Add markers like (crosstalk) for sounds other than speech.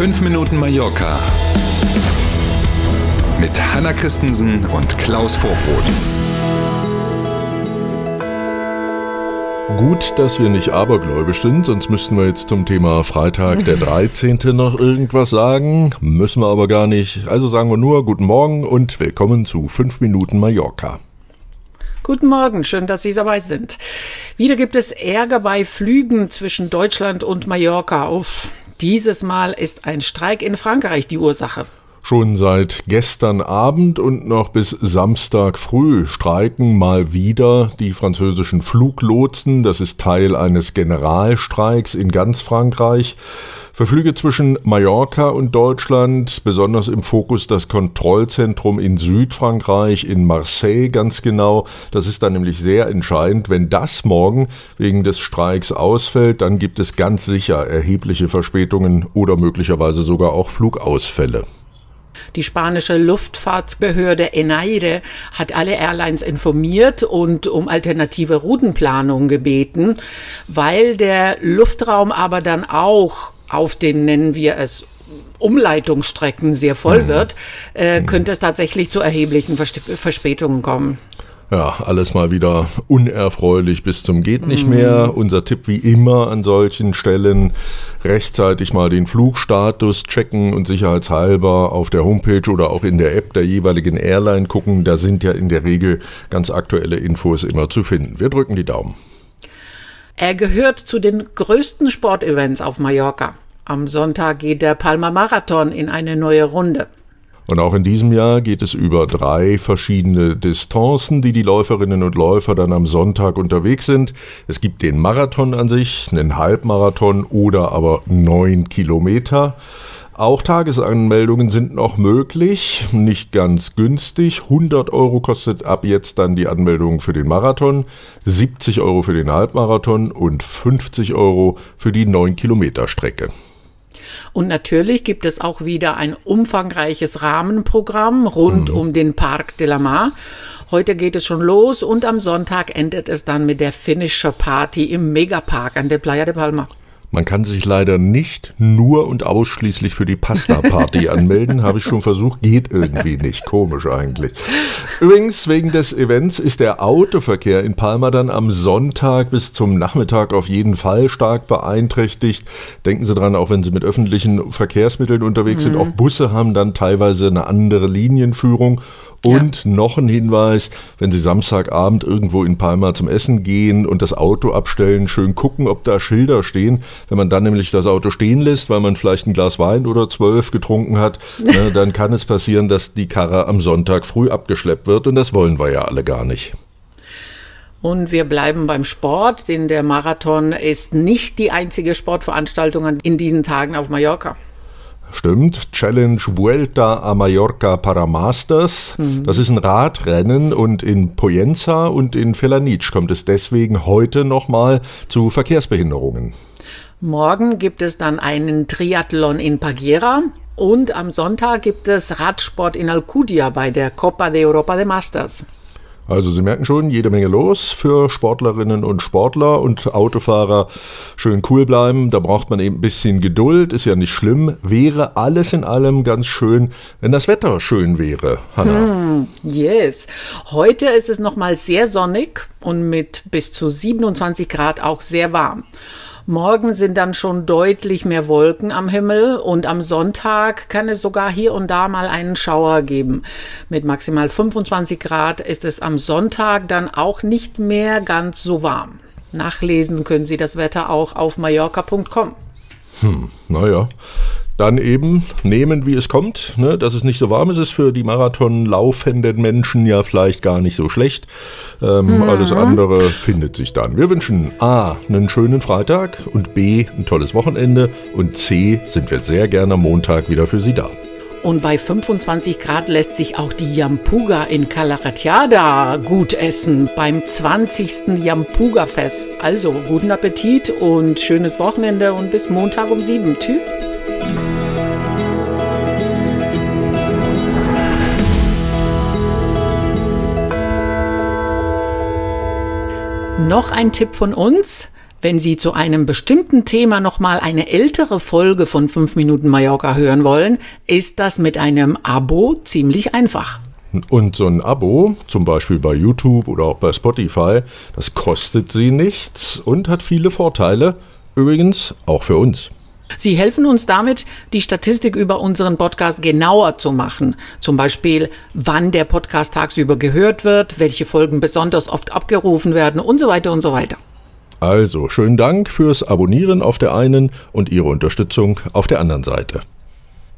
5 Minuten Mallorca mit Hanna Christensen und Klaus Vorbrot. Gut, dass wir nicht abergläubisch sind, sonst müssten wir jetzt zum Thema Freitag der (laughs) 13. noch irgendwas sagen. Müssen wir aber gar nicht. Also sagen wir nur Guten Morgen und willkommen zu 5 Minuten Mallorca. Guten Morgen, schön, dass Sie dabei sind. Wieder gibt es Ärger bei Flügen zwischen Deutschland und Mallorca. Uff, dieses Mal ist ein Streik in Frankreich die Ursache. Schon seit gestern Abend und noch bis Samstag früh streiken mal wieder die französischen Fluglotsen. Das ist Teil eines Generalstreiks in ganz Frankreich. Für Flüge zwischen Mallorca und Deutschland, besonders im Fokus das Kontrollzentrum in Südfrankreich, in Marseille ganz genau. Das ist dann nämlich sehr entscheidend. Wenn das morgen wegen des Streiks ausfällt, dann gibt es ganz sicher erhebliche Verspätungen oder möglicherweise sogar auch Flugausfälle. Die spanische Luftfahrtsbehörde ENAIRE hat alle Airlines informiert und um alternative Routenplanung gebeten, weil der Luftraum aber dann auch auf den, nennen wir es, Umleitungsstrecken sehr voll mhm. wird, äh, könnte es tatsächlich zu erheblichen Verspätungen kommen. Ja, alles mal wieder unerfreulich bis zum geht nicht mhm. mehr. Unser Tipp wie immer an solchen Stellen rechtzeitig mal den Flugstatus checken und sicherheitshalber auf der Homepage oder auch in der App der jeweiligen Airline gucken. Da sind ja in der Regel ganz aktuelle Infos immer zu finden. Wir drücken die Daumen. Er gehört zu den größten Sportevents auf Mallorca. Am Sonntag geht der Palma Marathon in eine neue Runde. Und auch in diesem Jahr geht es über drei verschiedene Distanzen, die die Läuferinnen und Läufer dann am Sonntag unterwegs sind. Es gibt den Marathon an sich, einen Halbmarathon oder aber neun Kilometer. Auch Tagesanmeldungen sind noch möglich, nicht ganz günstig. 100 Euro kostet ab jetzt dann die Anmeldung für den Marathon, 70 Euro für den Halbmarathon und 50 Euro für die 9 Kilometer Strecke. Und natürlich gibt es auch wieder ein umfangreiches Rahmenprogramm rund mhm. um den Parc de la Mar. Heute geht es schon los und am Sonntag endet es dann mit der Finisher Party im Megapark an der Playa de Palma. Man kann sich leider nicht nur und ausschließlich für die Pasta-Party (laughs) anmelden. Habe ich schon versucht, geht irgendwie nicht. Komisch eigentlich. Übrigens, wegen des Events ist der Autoverkehr in Palma dann am Sonntag bis zum Nachmittag auf jeden Fall stark beeinträchtigt. Denken Sie dran, auch wenn Sie mit öffentlichen Verkehrsmitteln unterwegs mhm. sind, auch Busse haben dann teilweise eine andere Linienführung. Und ja. noch ein Hinweis, wenn Sie Samstagabend irgendwo in Palma zum Essen gehen und das Auto abstellen, schön gucken, ob da Schilder stehen. Wenn man dann nämlich das Auto stehen lässt, weil man vielleicht ein Glas Wein oder zwölf getrunken hat, (laughs) ne, dann kann es passieren, dass die Karre am Sonntag früh abgeschleppt wird und das wollen wir ja alle gar nicht. Und wir bleiben beim Sport, denn der Marathon ist nicht die einzige Sportveranstaltung in diesen Tagen auf Mallorca. Stimmt, Challenge Vuelta a Mallorca para Masters. Mhm. Das ist ein Radrennen und in Poyenza und in Felanitsch kommt es deswegen heute nochmal zu Verkehrsbehinderungen. Morgen gibt es dann einen Triathlon in Paguera und am Sonntag gibt es Radsport in Alcudia bei der Copa de Europa de Masters. Also Sie merken schon, jede Menge los für Sportlerinnen und Sportler und Autofahrer. Schön cool bleiben, da braucht man eben ein bisschen Geduld, ist ja nicht schlimm. Wäre alles in allem ganz schön, wenn das Wetter schön wäre, Hanna. Hm, yes. Heute ist es nochmal sehr sonnig und mit bis zu 27 Grad auch sehr warm. Morgen sind dann schon deutlich mehr Wolken am Himmel und am Sonntag kann es sogar hier und da mal einen Schauer geben. Mit maximal 25 Grad ist es am Sonntag dann auch nicht mehr ganz so warm. Nachlesen können Sie das Wetter auch auf mallorca.com. Hm, naja dann eben nehmen, wie es kommt. Ne? Dass es nicht so warm ist, ist für die Marathon laufenden Menschen ja vielleicht gar nicht so schlecht. Ähm, mhm. Alles andere findet sich dann. Wir wünschen A, einen schönen Freitag und B, ein tolles Wochenende und C, sind wir sehr gerne Montag wieder für Sie da. Und bei 25 Grad lässt sich auch die Yampuga in Calaratiada gut essen beim 20. Yampuga-Fest. Also guten Appetit und schönes Wochenende und bis Montag um 7. Tschüss. Noch ein Tipp von uns. Wenn Sie zu einem bestimmten Thema nochmal eine ältere Folge von 5 Minuten Mallorca hören wollen, ist das mit einem Abo ziemlich einfach. Und so ein Abo, zum Beispiel bei YouTube oder auch bei Spotify, das kostet Sie nichts und hat viele Vorteile. Übrigens auch für uns. Sie helfen uns damit, die Statistik über unseren Podcast genauer zu machen. Zum Beispiel, wann der Podcast tagsüber gehört wird, welche Folgen besonders oft abgerufen werden und so weiter und so weiter. Also, schönen Dank fürs Abonnieren auf der einen und Ihre Unterstützung auf der anderen Seite.